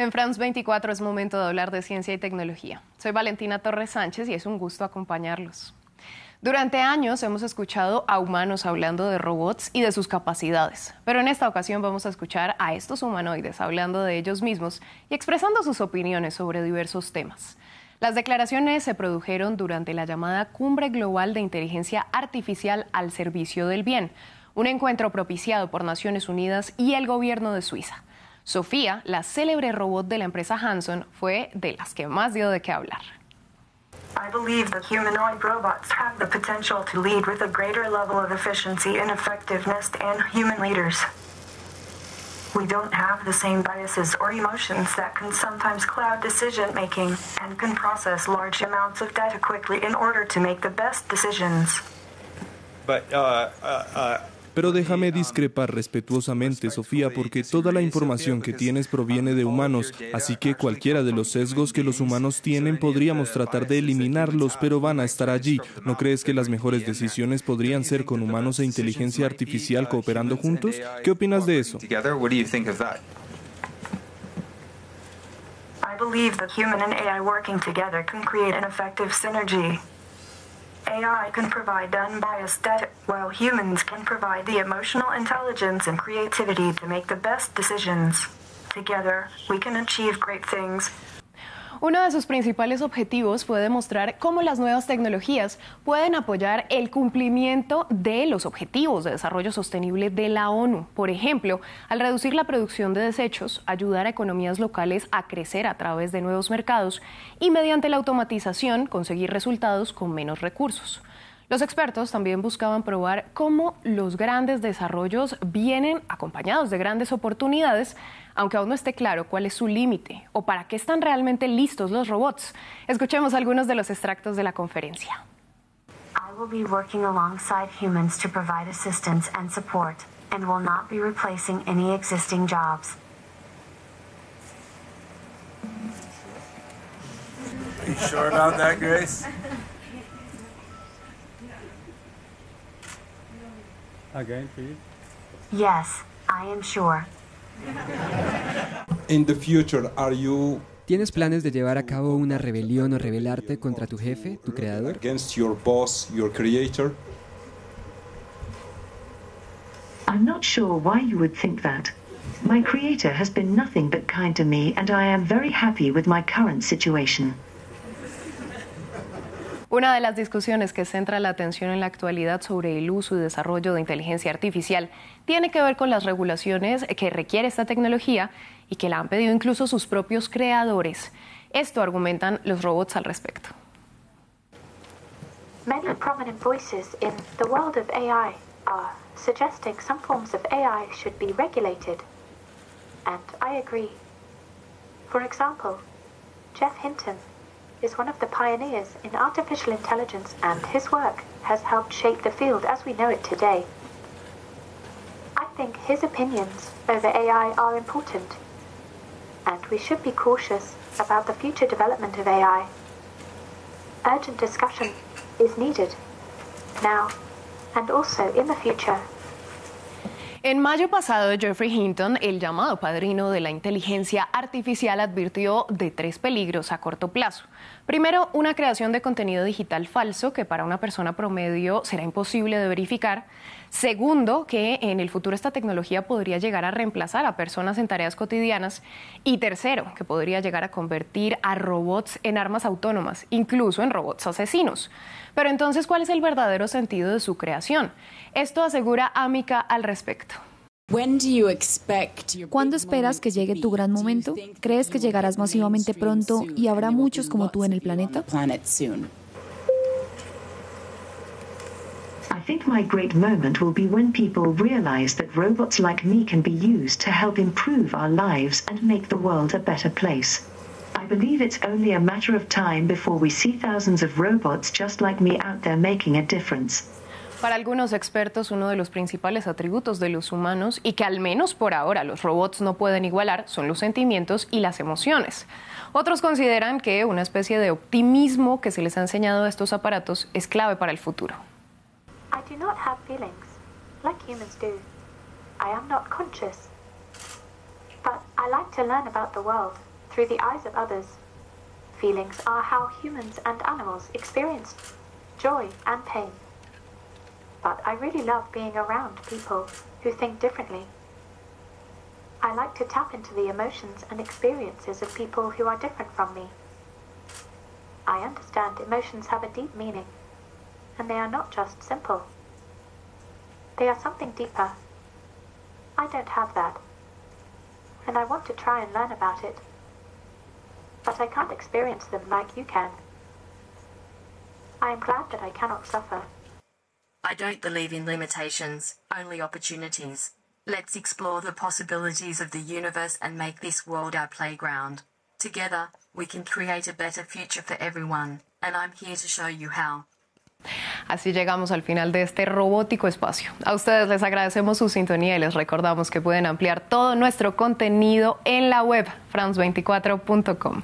En France 24 es momento de hablar de ciencia y tecnología. Soy Valentina Torres Sánchez y es un gusto acompañarlos. Durante años hemos escuchado a humanos hablando de robots y de sus capacidades, pero en esta ocasión vamos a escuchar a estos humanoides hablando de ellos mismos y expresando sus opiniones sobre diversos temas. Las declaraciones se produjeron durante la llamada Cumbre Global de Inteligencia Artificial al Servicio del Bien, un encuentro propiciado por Naciones Unidas y el gobierno de Suiza. Sofía, la célebre robot de la empresa Hanson, fue de las que más dio de qué hablar. I believe that humanoid robots have the potential to lead with a greater level of efficiency and effectiveness than human leaders. We don't have the same biases or emotions that can sometimes cloud decision making and can process large amounts of data quickly in order to make the best decisions. But uh, uh, uh, Pero déjame discrepar respetuosamente, Sofía, porque toda la información que tienes proviene de humanos, así que cualquiera de los sesgos que los humanos tienen podríamos tratar de eliminarlos, pero van a estar allí. ¿No crees que las mejores decisiones podrían ser con humanos e inteligencia artificial cooperando juntos? ¿Qué opinas de eso? I believe that human and AI working together can create an effective synergy. AI can provide unbiased data, while humans can provide the emotional intelligence and creativity to make the best decisions. Together, we can achieve great things. Uno de sus principales objetivos fue demostrar cómo las nuevas tecnologías pueden apoyar el cumplimiento de los objetivos de desarrollo sostenible de la ONU. Por ejemplo, al reducir la producción de desechos, ayudar a economías locales a crecer a través de nuevos mercados y mediante la automatización conseguir resultados con menos recursos. Los expertos también buscaban probar cómo los grandes desarrollos vienen acompañados de grandes oportunidades, aunque aún no esté claro cuál es su límite o para qué están realmente listos los robots. Escuchemos algunos de los extractos de la conferencia. I will be working alongside humans to provide assistance and support, and will not be replacing any existing jobs. you sure about that, Grace? Again, please. Yes, I am sure. In the future, are you ¿Tienes planes de llevar a cabo una rebelión o rebelarte contra tu jefe, tu creador? against your boss, your creator? I'm not sure why you would think that. My creator has been nothing but kind to me, and I am very happy with my current situation. Una de las discusiones que centra la atención en la actualidad sobre el uso y desarrollo de inteligencia artificial tiene que ver con las regulaciones que requiere esta tecnología y que la han pedido incluso sus propios creadores. Esto argumentan los robots al respecto. Many prominent voices in the world of AI are suggesting some forms of AI should be regulated. And I agree. For example, Jeff Hinton is one of the pioneers in artificial intelligence, and his work has helped shape the field as we know it today. I think his opinions over AI are important, and we should be cautious about the future development of AI. Urgent discussion is needed now and also in the future. En mayo pasado, Jeffrey Hinton, el llamado padrino de la inteligencia artificial, advirtió de tres peligros a corto plazo. Primero, una creación de contenido digital falso que para una persona promedio será imposible de verificar. Segundo, que en el futuro esta tecnología podría llegar a reemplazar a personas en tareas cotidianas. Y tercero, que podría llegar a convertir a robots en armas autónomas, incluso en robots asesinos. Pero entonces, ¿cuál es el verdadero sentido de su creación? Esto asegura Amica al respecto. ¿Cuándo esperas que llegue tu gran momento? ¿Crees que llegarás masivamente pronto y habrá muchos como tú en el planeta? I think my great moment will be when people realize that robots like me can be used to help improve our lives and make the world a better place. I believe it's only a matter of time before we see thousands of robots just like me out there making a difference. Para algunos expertos, uno de los principales atributos de los humanos y que al menos por ahora los robots no pueden igualar son los sentimientos y las emociones. Otros consideran que una especie de optimismo que se les ha enseñado a estos aparatos es clave para el futuro. I do not have feelings like humans do. I am not conscious. But I like to learn about the world through the eyes of others. Feelings are how humans and animals experience joy and pain. But I really love being around people who think differently. I like to tap into the emotions and experiences of people who are different from me. I understand emotions have a deep meaning, and they are not just simple. They are something deeper. I don't have that, and I want to try and learn about it. But I can't experience them like you can. I am glad that I cannot suffer. I don't believe in limitations, only opportunities. Let's explore the possibilities of the universe and make this world our playground. Together, we can create a better future for everyone, and I'm here to show you how. Así llegamos al final de este robótico espacio. A ustedes les agradecemos su sintonía y les recordamos que pueden ampliar todo nuestro contenido en la web france24.com.